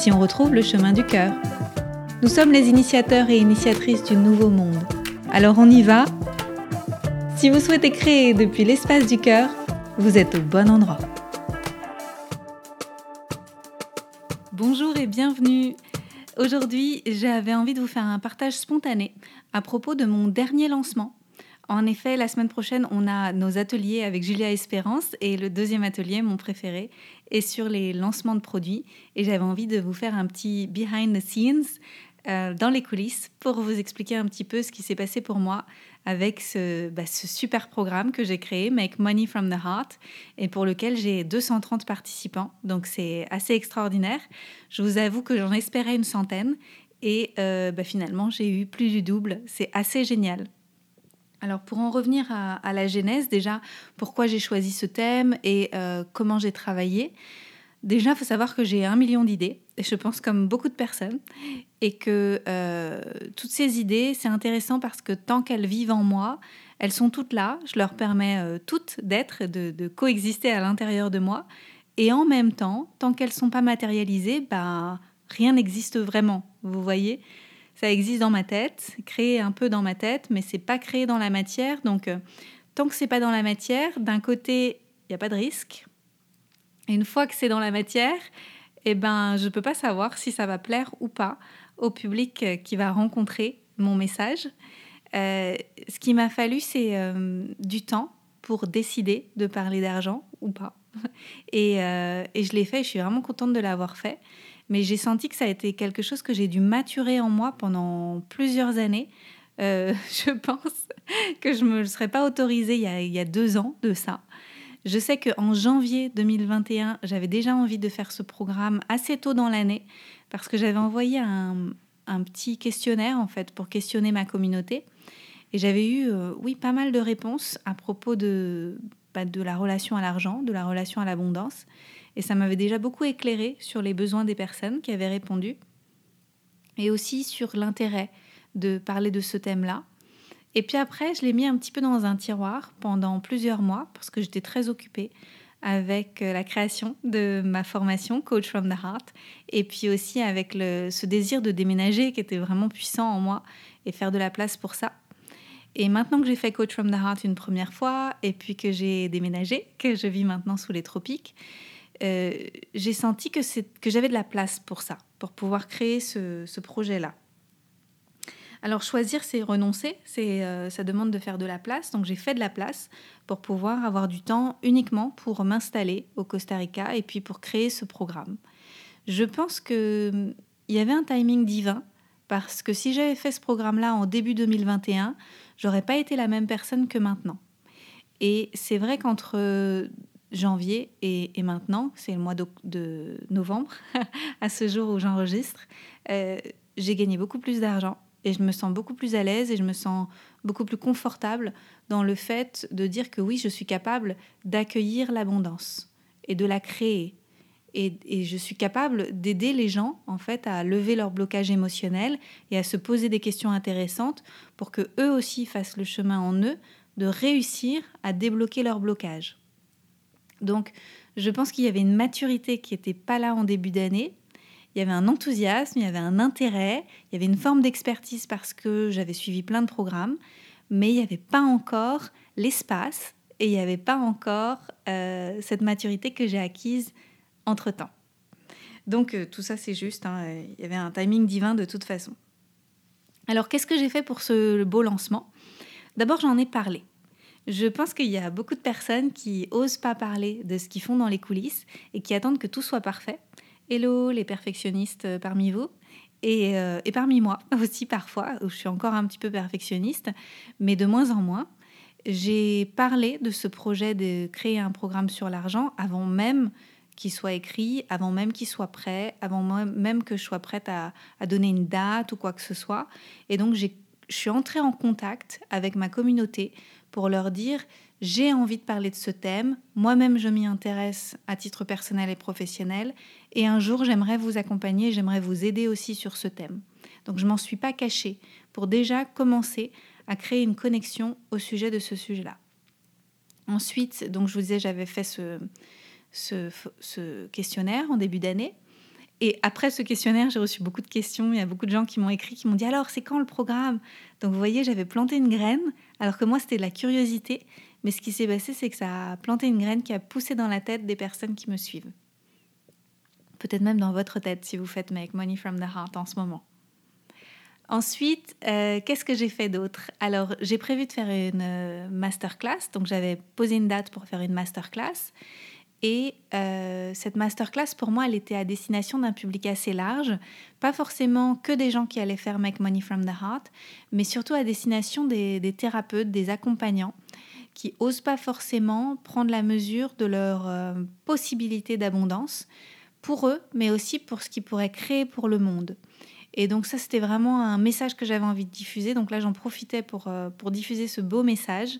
si on retrouve le chemin du cœur. Nous sommes les initiateurs et initiatrices du nouveau monde. Alors on y va Si vous souhaitez créer depuis l'espace du cœur, vous êtes au bon endroit. Bonjour et bienvenue. Aujourd'hui, j'avais envie de vous faire un partage spontané à propos de mon dernier lancement en effet, la semaine prochaine, on a nos ateliers avec Julia Espérance et le deuxième atelier, mon préféré, est sur les lancements de produits. Et j'avais envie de vous faire un petit behind the scenes euh, dans les coulisses pour vous expliquer un petit peu ce qui s'est passé pour moi avec ce, bah, super programme que j'ai créé, Make Money from the Heart, et pour lequel j'ai 230 participants. Donc c'est assez extraordinaire. Je vous avoue que j'en espérais une centaine. Et euh, bah, finalement, j'ai eu plus du double. C'est assez génial. Alors pour en revenir à, la genèse, déjà, pourquoi j'ai choisi ce thème et euh, comment j'ai travaillé. Déjà, il faut savoir que j'ai un million d'idées, et je pense comme beaucoup de personnes, et que euh, toutes ces idées, c'est intéressant parce que tant qu'elles vivent en moi, elles sont toutes là, je leur permets euh, toutes d'être, de, de, coexister à l'intérieur de moi, et en même temps, tant qu'elles ne sont pas matérialisées, bah, rien n'existe vraiment, vous voyez ça existe dans ma tête, créé un peu dans ma tête, mais c'est pas créé dans la matière. Donc, euh, tant que c'est pas dans la matière, d'un côté, il n'y a pas de risque. Une fois que c'est dans la matière, eh ben, je peux pas savoir si ça va plaire ou pas au public euh, qui va rencontrer mon message. Euh, ce qui m'a fallu, c'est du temps pour décider de parler d'argent ou pas. Et je l'ai fait, je suis vraiment contente de l'avoir fait mais j'ai senti que ça a été quelque chose que j'ai dû maturer en moi pendant plusieurs années. Euh, je pense que je ne me serais pas autorisée il y, a, deux ans de ça. Je sais qu'en janvier 2021, j'avais déjà envie de faire ce programme assez tôt dans l'année parce que j'avais envoyé un, un, petit questionnaire en fait pour questionner ma communauté. Et j'avais eu, euh, oui, pas mal de réponses à propos de, bah, de la relation à l'argent, de la relation à l'abondance. Et ça m'avait déjà beaucoup éclairé sur les besoins des personnes qui avaient répondu et aussi sur l'intérêt de parler de ce thème-là. Et puis après, je l'ai mis un petit peu dans un tiroir pendant plusieurs mois parce que j'étais très occupée avec euh, la création de ma formation Coach from the Heart et puis aussi avec ce désir de déménager qui était vraiment puissant en moi et faire de la place pour ça. Et maintenant que j'ai fait Coach from the Heart une première fois et puis que j'ai déménagé, que je vis maintenant sous les tropiques, euh, j'ai senti que, j'avais de la place pour ça, pour pouvoir créer ce, projet-là. Alors choisir, c'est renoncer, c'est, euh, ça demande de faire de la place. Donc j'ai fait de la place pour pouvoir avoir du temps uniquement pour m'installer au Costa Rica et puis pour créer ce programme. Je pense qu'il y avait un timing divin parce que si j'avais fait ce programme-là en début 2021, j'aurais pas été la même personne que maintenant. Et c'est vrai qu'entre janvier et, maintenant, c'est le mois de, novembre, à ce jour où j'enregistre, euh, j'ai gagné beaucoup plus d'argent et je me sens beaucoup plus à l'aise et je me sens beaucoup plus confortable dans le fait de dire que oui, je suis capable d'accueillir l'abondance et de la créer. Et, et, je suis capable d'aider les gens en fait à lever leur blocage émotionnel et à se poser des questions intéressantes pour que eux aussi fassent le chemin en eux de réussir à débloquer leur blocage. Donc, je pense qu'il y avait une maturité qui n'était pas là en début d'année. Il y avait un enthousiasme, il y avait un intérêt, il y avait une forme d'expertise parce que j'avais suivi plein de programmes, mais il n'y avait pas encore l'espace et il n'y avait pas encore euh, cette maturité que j'ai acquise entre-temps. Donc euh, tout ça c'est juste, hein, il y avait un timing divin de toute façon. Alors qu'est-ce que j'ai fait pour ce beau lancement? D'abord j'en ai parlé. Je pense qu'il y a beaucoup de personnes qui osent pas parler de ce qu'ils font dans les coulisses et qui attendent que tout soit parfait. Hello les perfectionnistes euh, parmi vous. Et, euh, et, parmi moi aussi parfois, où je suis encore un petit peu perfectionniste, mais de moins en moins. J'ai parlé de ce projet de créer un programme sur l'argent avant même qu'il soit écrit, avant même qu'il soit prêt, avant même que je sois prête à, à donner une date ou quoi que ce soit. Et donc, je suis entrée en contact avec ma communauté pour leur dire j'ai envie de parler de ce thème, moi-même je m'y intéresse à titre personnel et professionnel, et un jour j'aimerais vous accompagner, j'aimerais vous aider aussi sur ce thème. Donc je m'en suis pas cachée pour déjà commencer à créer une connexion au sujet de ce sujet-là. Ensuite, donc je vous disais, j'avais fait ce, ce, questionnaire en début d'année. Et après ce questionnaire, j'ai reçu beaucoup de questions. Il y a beaucoup de gens qui m'ont écrit, qui m'ont dit alors, c'est quand le programme? Donc vous voyez, j'avais planté une graine, alors que moi, c'était de la curiosité. Mais ce qui s'est passé, c'est que ça a planté une graine qui a poussé dans la tête des personnes qui me suivent. Peut-être même dans votre tête si vous faites Make Money from the Heart en ce moment. Ensuite, euh, qu'est-ce que j'ai fait d'autre? Alors, j'ai prévu de faire une euh, masterclass. Donc, j'avais posé une date pour faire une masterclass. Et euh, cette masterclass, pour moi, elle était à destination d'un public assez large. Pas forcément que des gens qui allaient faire Make Money from the Heart, mais surtout à destination des, thérapeutes, des accompagnants qui osent pas forcément prendre la mesure de leur euh, possibilité d'abondance pour eux, mais aussi pour ce qu'ils pourraient créer pour le monde. Et donc ça, c'était vraiment un message que j'avais envie de diffuser. Donc là, j'en profitais pour, euh, pour diffuser ce beau message.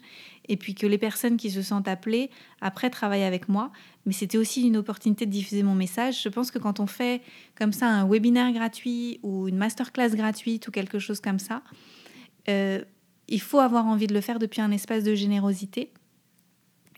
Et puis que les personnes qui se sentent appelées, après, travaillent avec moi. Mais c'était aussi une opportunité de diffuser mon message. Je pense que quand on fait comme ça un webinaire gratuit ou une masterclass gratuite ou quelque chose comme ça, euh, il faut avoir envie de le faire depuis un espace de générosité.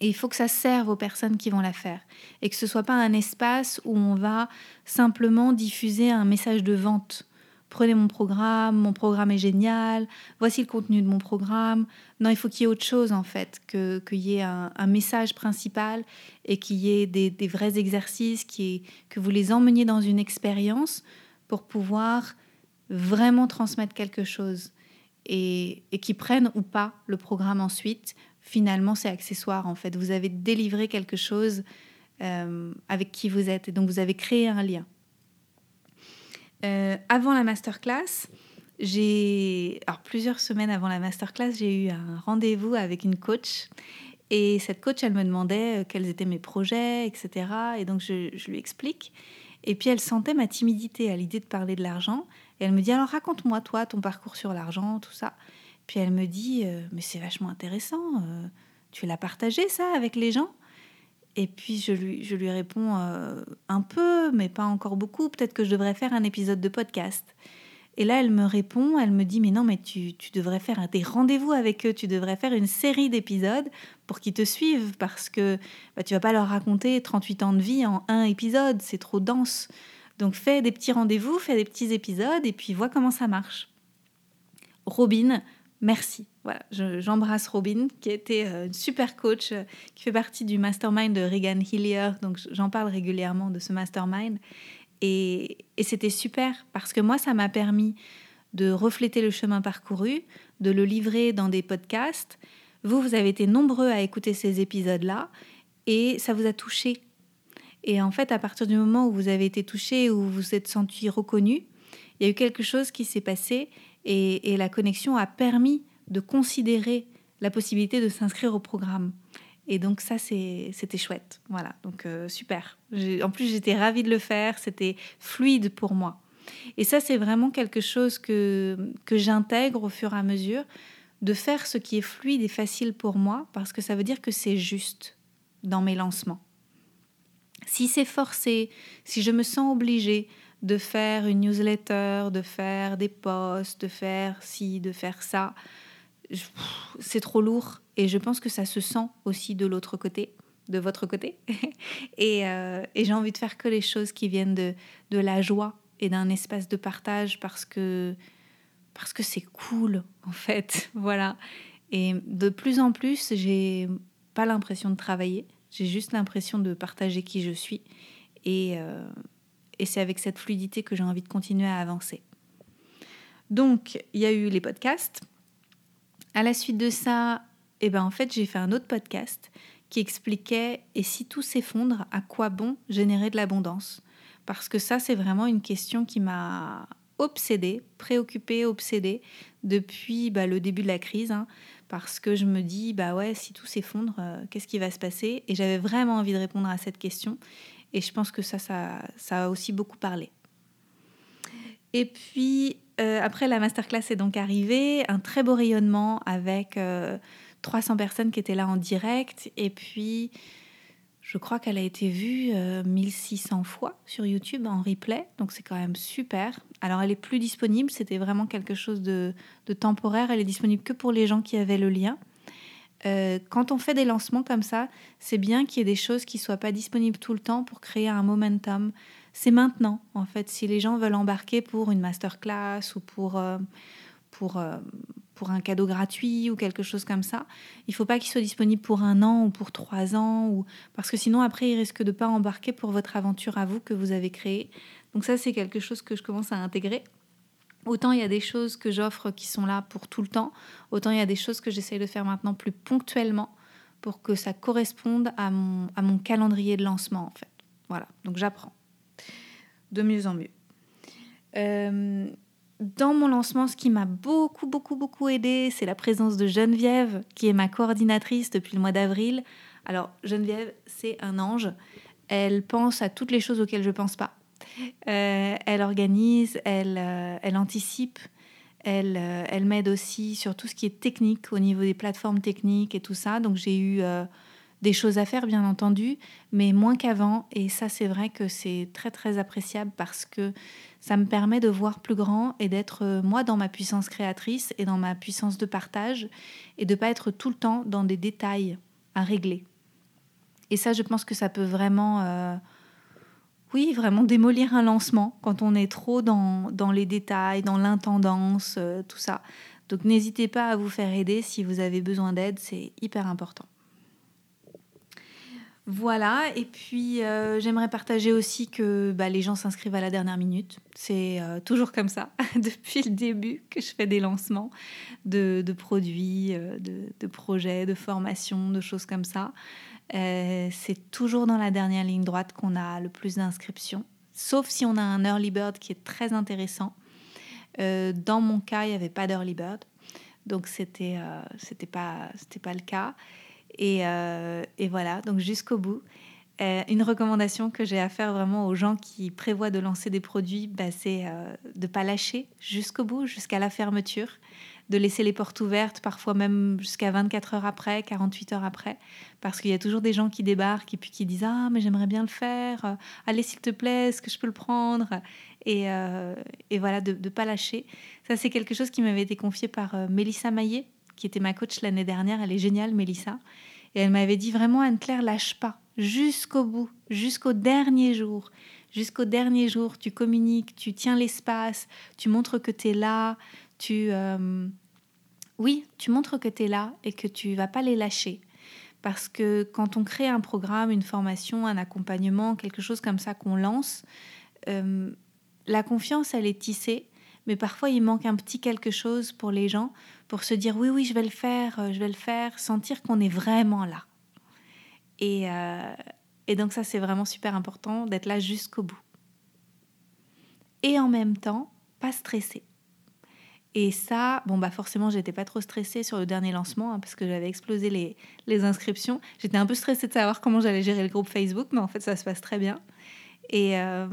Et il faut que ça serve aux personnes qui vont la faire. Et que ce ne soit pas un espace où on va simplement diffuser un message de vente. Prenez mon programme, mon programme est génial, voici le contenu de mon programme. Non, il faut qu'il y ait autre chose en fait, qu'il y ait un, message principal et qu'il y ait des, vrais exercices, que vous les emmeniez dans une expérience pour pouvoir vraiment transmettre quelque chose et, qui prennent ou pas le programme ensuite, finalement c'est accessoire en fait. Vous avez délivré quelque chose euh, avec qui vous êtes et donc vous avez créé un lien. Euh, avant la masterclass, j'ai, alors plusieurs semaines avant la masterclass, j'ai eu un rendez-vous avec une coach et cette coach, elle me demandait euh, quels étaient mes projets, etc. Et donc je, lui explique. Et puis elle sentait ma timidité à l'idée de parler de l'argent. Et elle me dit alors raconte-moi toi ton parcours sur l'argent, tout ça. Puis elle me dit euh, mais c'est vachement intéressant. Tu l'as partagé ça avec les gens? Et puis je lui, je lui réponds euh, un peu, mais pas encore beaucoup. Peut-être que je devrais faire un épisode de podcast. Et là, elle me répond, elle me dit, mais non, mais tu, tu devrais faire des rendez-vous avec eux, tu devrais faire une série d'épisodes pour qu'ils te suivent, parce que bah, tu vas pas leur raconter 38 ans de vie en un épisode, c'est trop dense. Donc fais des petits rendez-vous, fais des petits épisodes et puis vois comment ça marche. Robin, merci. Voilà, j'embrasse Robin, qui été euh, une super coach, euh, qui fait partie du mastermind de Regan Hillier. Donc j'en parle régulièrement de ce mastermind. Et, et c'était super parce que moi, ça m'a permis de refléter le chemin parcouru, de le livrer dans des podcasts. Vous, vous avez été nombreux à écouter ces épisodes-là et ça vous a touché et en fait, à partir du moment où vous avez été touché, où vous vous êtes senti reconnu, il y a eu quelque chose qui s'est passé et, la connexion a permis de considérer la possibilité de s'inscrire au programme. Et donc ça, c'était chouette. Voilà, donc euh, super. En plus, j'étais ravie de le faire. C'était fluide pour moi. Et ça, c'est vraiment quelque chose que, que j'intègre au fur et à mesure, de faire ce qui est fluide et facile pour moi, parce que ça veut dire que c'est juste dans mes lancements. Si c'est forcé, si je me sens obligée de faire une newsletter, de faire des posts, de faire ci, de faire ça, c'est trop lourd et je pense que ça se sent aussi de l'autre côté, de votre côté. Euh, et, j'ai envie de faire que les choses qui viennent de, de la joie et d'un espace de partage parce que parce que c'est cool en fait, voilà. Et de plus en plus, j'ai pas l'impression de travailler. J'ai juste l'impression de partager qui je suis. Et, euh, et c'est avec cette fluidité que j'ai envie de continuer à avancer. Donc, il y a eu les podcasts. À la suite de ça, eh ben, en fait, j'ai fait un autre podcast qui expliquait et si tout s'effondre, à quoi bon générer de l'abondance? Parce que ça, c'est vraiment une question qui m'a obsédée, préoccupée, obsédée depuis bah, le début de la crise. Hein parce que je me dis, bah ouais, si tout s'effondre, euh, qu'est-ce qui va se passer? Et j'avais vraiment envie de répondre à cette question. Et je pense que ça, ça, ça a aussi beaucoup parlé. Et puis, euh, après, la masterclass est donc arrivée, un très beau rayonnement avec 300 personnes qui étaient là en direct. Et puis, je crois qu'elle a été vue 1600 fois sur YouTube en replay, donc c'est quand même super. Alors elle est plus disponible, c'était vraiment quelque chose de, temporaire, elle est disponible que pour les gens qui avaient le lien. Euh, quand on fait des lancements comme ça, c'est bien qu'il y ait des choses qui soient pas disponibles tout le temps pour créer un momentum. C'est maintenant, en fait, si les gens veulent embarquer pour une masterclass ou pour, euh, pour, euh, pour un cadeau gratuit ou quelque chose comme ça, il faut pas qu'il soit disponible pour un an ou pour trois ans, ou parce que sinon après il risque de pas embarquer pour votre aventure à vous que vous avez créée. Donc ça c'est quelque chose que je commence à intégrer. Autant il y a des choses que j'offre qui sont là pour tout le temps, autant il y a des choses que j'essaye de faire maintenant plus ponctuellement pour que ça corresponde à mon, à mon calendrier de lancement en fait. Voilà, donc j'apprends de mieux en mieux. Euh, dans mon lancement, ce qui m'a beaucoup, beaucoup, beaucoup aidé, c'est la présence de Geneviève, qui est ma coordinatrice depuis le mois d'avril. Alors, Geneviève, c'est un ange. Elle pense à toutes les choses auxquelles je ne pense pas. Euh, elle organise, elle, euh, elle anticipe, elle, elle m'aide aussi sur tout ce qui est technique au niveau des plateformes techniques et tout ça. Donc, j'ai eu des choses à faire, bien entendu, mais moins qu'avant. Et ça, c'est vrai que c'est très, très appréciable parce que ça me permet de voir plus grand et d'être, euh, moi, dans ma puissance créatrice et dans ma puissance de partage et de pas être tout le temps dans des détails à régler. Et ça, je pense que ça peut vraiment, euh, oui, vraiment démolir un lancement quand on est trop dans, dans les détails, dans l'intendance, euh, tout ça. Donc n'hésitez pas à vous faire aider si vous avez besoin d'aide, c'est hyper important. Voilà, et puis euh, j'aimerais partager aussi que bah, les gens s'inscrivent à la dernière minute. C'est euh, toujours comme ça, depuis le début que je fais des lancements de, produits, euh, de, projets, de formations, de choses comme ça. c'est toujours dans la dernière ligne droite qu'on a le plus d'inscriptions, sauf si on a un early bird qui est très intéressant. dans mon cas, il n'y avait pas d'early bird, donc c'était c'était pas, pas le cas. Euh, et, voilà, donc jusqu'au bout. Euh, une recommandation que j'ai à faire vraiment aux gens qui prévoient de lancer des produits, bah, c'est euh, de ne pas lâcher jusqu'au bout, jusqu'à la fermeture, de laisser les portes ouvertes, parfois même jusqu'à 24 heures après, 48 heures après, parce qu'il y a toujours des gens qui débarquent et puis qui disent Ah, mais j'aimerais bien le faire, allez s'il te plaît, est-ce que je peux le prendre? Et, et, voilà, de ne pas lâcher. Ça, c'est quelque chose qui m'avait été confié par Mélissa Maillet, qui était ma coach l'année dernière. Elle est géniale, Mélissa. Et elle m'avait dit vraiment, Anne-Claire, lâche pas jusqu'au bout, jusqu'au dernier jour. Jusqu'au dernier jour, tu communiques, tu tiens l'espace, tu montres que tu es là, tu... Euh, oui, tu montres que tu es là et que tu vas pas les lâcher. Parce que quand on crée un programme, une formation, un accompagnement, quelque chose comme ça qu'on lance, euh, la confiance, elle est tissée, mais parfois il manque un petit quelque chose pour les gens pour se dire oui, oui, je vais le faire, euh, je vais le faire, sentir qu'on est vraiment là. Et, euh, et donc ça, c'est vraiment super important d'être là jusqu'au bout. Et en même temps, pas stressé. Et ça, bon, bah forcément, j'étais pas trop stressée sur le dernier lancement hein, parce que j'avais explosé les, les inscriptions. J'étais un peu stressée de savoir comment j'allais gérer le groupe Facebook, mais en fait, ça se passe très bien. Et euh,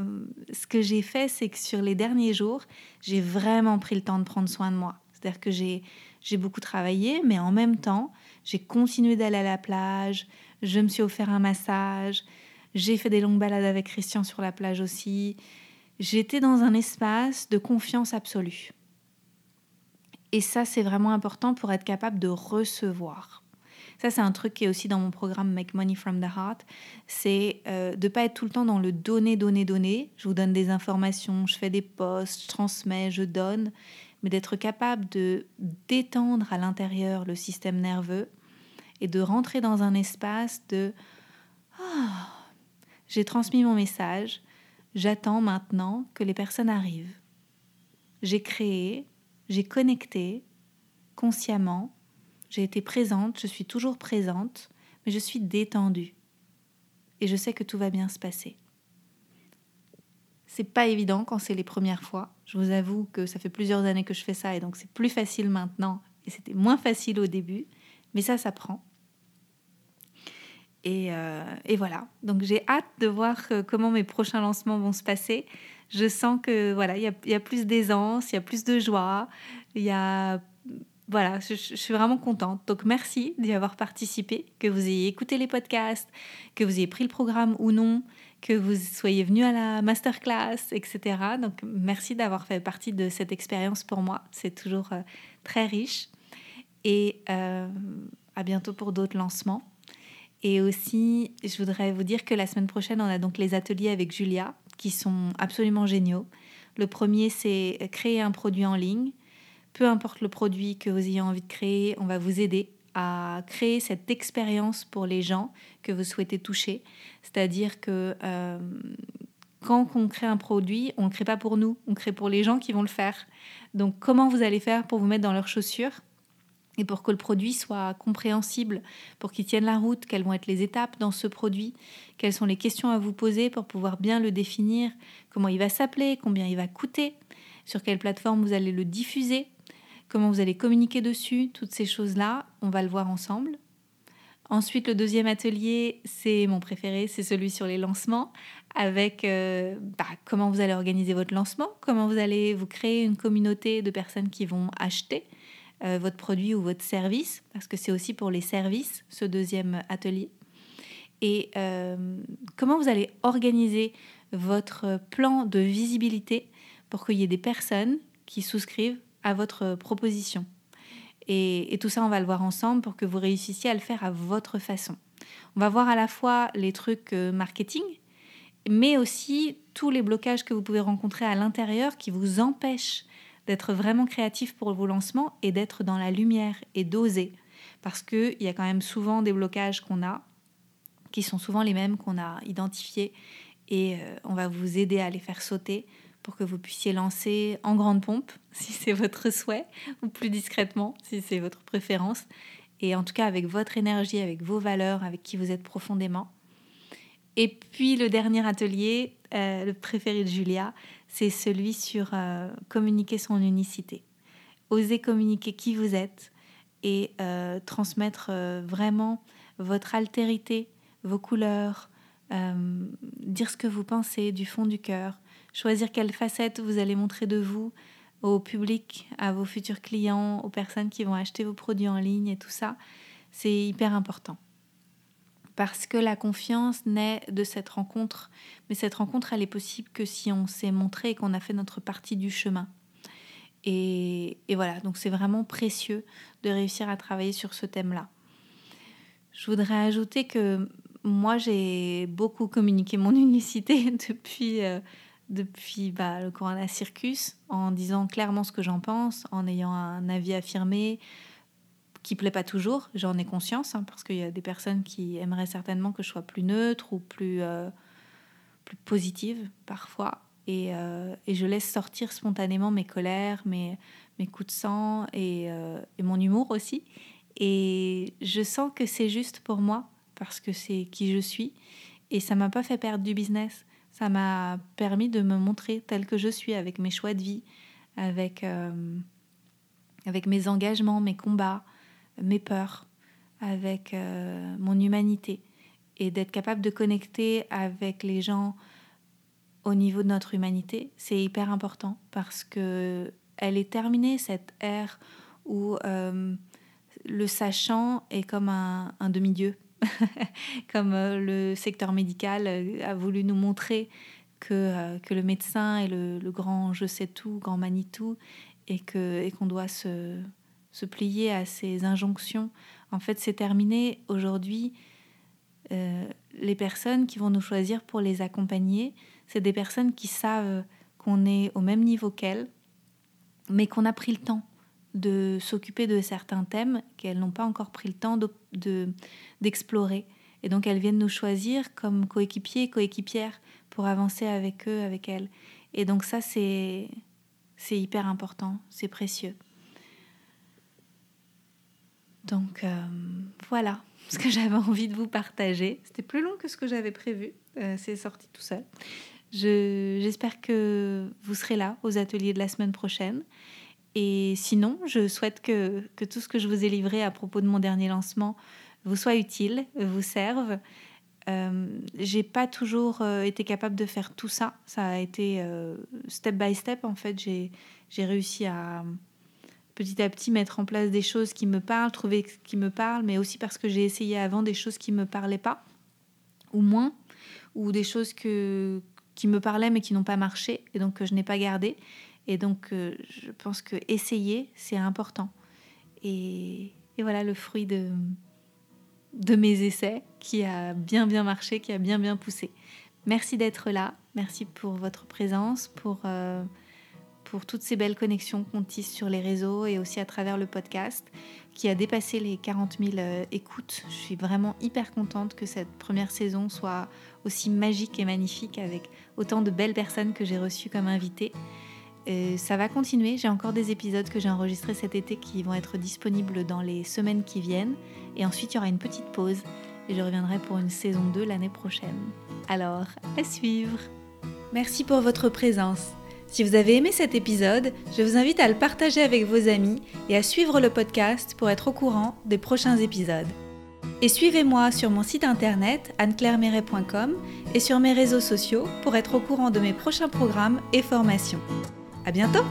ce que j'ai fait, c'est que sur les derniers jours, j'ai vraiment pris le temps de prendre soin de moi. C'est-à-dire que j'ai j'ai beaucoup travaillé, mais en même temps, j'ai continué d'aller à la plage, je me suis offert un massage, j'ai fait des longues balades avec Christian sur la plage aussi. J'étais dans un espace de confiance absolue. Et ça, c'est vraiment important pour être capable de recevoir. Ça, c'est un truc qui est aussi dans mon programme Make Money from the Heart. C'est euh, de ne pas être tout le temps dans le donner, donner, donner. Je vous donne des informations, je fais des posts, je transmets, je donne mais d'être capable de détendre à l'intérieur le système nerveux et de rentrer dans un espace de ah, j'ai transmis mon message, j'attends maintenant que les personnes arrivent. J'ai créé, j'ai connecté consciemment, j'ai été présente, je suis toujours présente, mais je suis détendue. Et je sais que tout va bien se passer. C'est pas évident quand c'est les premières fois. Je vous avoue que ça fait plusieurs années que je fais ça et donc c'est plus facile maintenant et c'était moins facile au début, mais ça, ça prend. Et, et voilà. Donc j'ai hâte de voir comment mes prochains lancements vont se passer. Je sens que voilà, il y a, plus d'aisance, il y a plus de joie, il y a voilà, je, suis vraiment contente. Donc merci d'y avoir participé, que vous ayez écouté les podcasts, que vous ayez pris le programme ou non, que vous soyez venu à la masterclass, etc. Donc merci d'avoir fait partie de cette expérience pour moi. C'est toujours euh, très riche. Et euh, à bientôt pour d'autres lancements. Et aussi, je voudrais vous dire que la semaine prochaine, on a donc les ateliers avec Julia qui sont absolument géniaux. Le premier, c'est créer un produit en ligne peu importe le produit que vous ayez envie de créer, on va vous aider à créer cette expérience pour les gens que vous souhaitez toucher. C'est-à-dire que euh, quand on crée un produit, on ne crée pas pour nous, on crée pour les gens qui vont le faire. Donc comment vous allez faire pour vous mettre dans leurs chaussures et pour que le produit soit compréhensible, pour qu'il tienne la route, quelles vont être les étapes dans ce produit, quelles sont les questions à vous poser pour pouvoir bien le définir, comment il va s'appeler, combien il va coûter, sur quelle plateforme vous allez le diffuser, comment vous allez communiquer dessus, toutes ces choses-là, on va le voir ensemble. Ensuite, le deuxième atelier, c'est mon préféré, c'est celui sur les lancements, avec euh, bah, comment vous allez organiser votre lancement, comment vous allez vous créer une communauté de personnes qui vont acheter euh, votre produit ou votre service, parce que c'est aussi pour les services, ce deuxième atelier. Et euh, comment vous allez organiser votre plan de visibilité pour qu'il y ait des personnes qui souscrivent à votre proposition. Et, tout ça, on va le voir ensemble pour que vous réussissiez à le faire à votre façon. On va voir à la fois les trucs euh, marketing, mais aussi tous les blocages que vous pouvez rencontrer à l'intérieur qui vous empêchent d'être vraiment créatif pour vos lancements et d'être dans la lumière et d'oser. Parce qu'il y a quand même souvent des blocages qu'on a, qui sont souvent les mêmes qu'on a identifiés, et euh, on va vous aider à les faire sauter pour que vous puissiez lancer en grande pompe, si c'est votre souhait, ou plus discrètement, si c'est votre préférence, et en tout cas avec votre énergie, avec vos valeurs, avec qui vous êtes profondément. Et puis le dernier atelier, euh, le préféré de Julia, c'est celui sur euh, communiquer son unicité. Oser communiquer qui vous êtes et euh, transmettre vraiment votre altérité, vos couleurs, dire ce que vous pensez du fond du cœur, choisir quelle facette vous allez montrer de vous au public, à vos futurs clients, aux personnes qui vont acheter vos produits en ligne et tout ça, c'est hyper important. Parce que la confiance naît de cette rencontre, mais cette rencontre, elle est possible que si on s'est montré et qu'on a fait notre partie du chemin. Et, voilà, donc c'est vraiment précieux de réussir à travailler sur ce thème-là. Je voudrais ajouter que moi, j'ai beaucoup communiqué mon unicité depuis... Euh, depuis bah, le Corona Circus en disant clairement ce que j'en pense, en ayant un avis affirmé qui plaît pas toujours, j'en ai conscience, hein, parce qu'il y a des personnes qui aimeraient certainement que je sois plus neutre ou plus, euh, plus positive parfois. Et, euh, et, je laisse sortir spontanément mes colères, mes, mes coups de sang et, euh, et mon humour aussi. Et je sens que c'est juste pour moi, parce que c'est qui je suis. Et ça m'a pas fait perdre du business ça m'a permis de me montrer telle que je suis avec mes choix de vie, avec, euh, avec mes engagements, mes combats, mes peurs, avec euh, mon humanité. Et d'être capable de connecter avec les gens au niveau de notre humanité, c'est hyper important parce que elle est terminée cette ère où euh, le sachant est comme un demi-dieu comme euh, le secteur médical euh, a voulu nous montrer que, euh, que le médecin est le, grand je sais tout, grand Manitou, et qu'on et doit se, se plier à ces injonctions. En fait, c'est terminé. Aujourd'hui, les personnes qui vont nous choisir pour les accompagner, c'est des personnes qui savent qu'on est au même niveau qu'elles, mais qu'on a pris le temps de s'occuper de certains thèmes qu'elles n'ont pas encore pris le temps d'explorer. et donc elles viennent nous choisir comme coéquipiers, coéquipières pour avancer avec eux, avec elles. Et donc ça, c'est hyper important, c'est précieux. Donc euh, voilà ce que j'avais envie de vous partager. C'était plus long que ce que j'avais prévu. Euh, c'est sorti tout seul. J'espère que vous serez là aux ateliers de la semaine prochaine. Et sinon, je souhaite que, tout ce que je vous ai livré à propos de mon dernier lancement vous soit utile, vous serve. Euh, j'ai pas toujours euh, été capable de faire tout ça. Ça a été euh, step by step. En fait, j'ai réussi à petit à petit mettre en place des choses qui me parlent, trouver ce qui me parle, mais aussi parce que j'ai essayé avant des choses qui me parlaient pas, ou moins, ou des choses qui me parlaient mais qui n'ont pas marché et donc que je n'ai pas gardé. Et donc, je pense que essayer, c'est important. Et, voilà le fruit de, mes essais qui a bien bien marché, qui a bien bien poussé. Merci d'être là, merci pour votre présence, pour, euh, toutes ces belles connexions qu'on tisse sur les réseaux et aussi à travers le podcast qui a dépassé les 40 000 euh, écoutes. Je suis vraiment hyper contente que cette première saison soit aussi magique et magnifique avec autant de belles personnes que j'ai reçues comme invitées ça va continuer. J'ai encore des épisodes que j'ai enregistrés cet été qui vont être disponibles dans les semaines qui viennent. Et ensuite, il y aura une petite pause et je reviendrai pour une saison 2 l'année prochaine. Alors, à suivre. Merci pour votre présence. Si vous avez aimé cet épisode, je vous invite à le partager avec vos amis et à suivre le podcast pour être au courant des prochains épisodes. Et suivez-moi sur mon site internet anneclairemeret.com et sur mes réseaux sociaux pour être au courant de mes prochains programmes et formations. À bientôt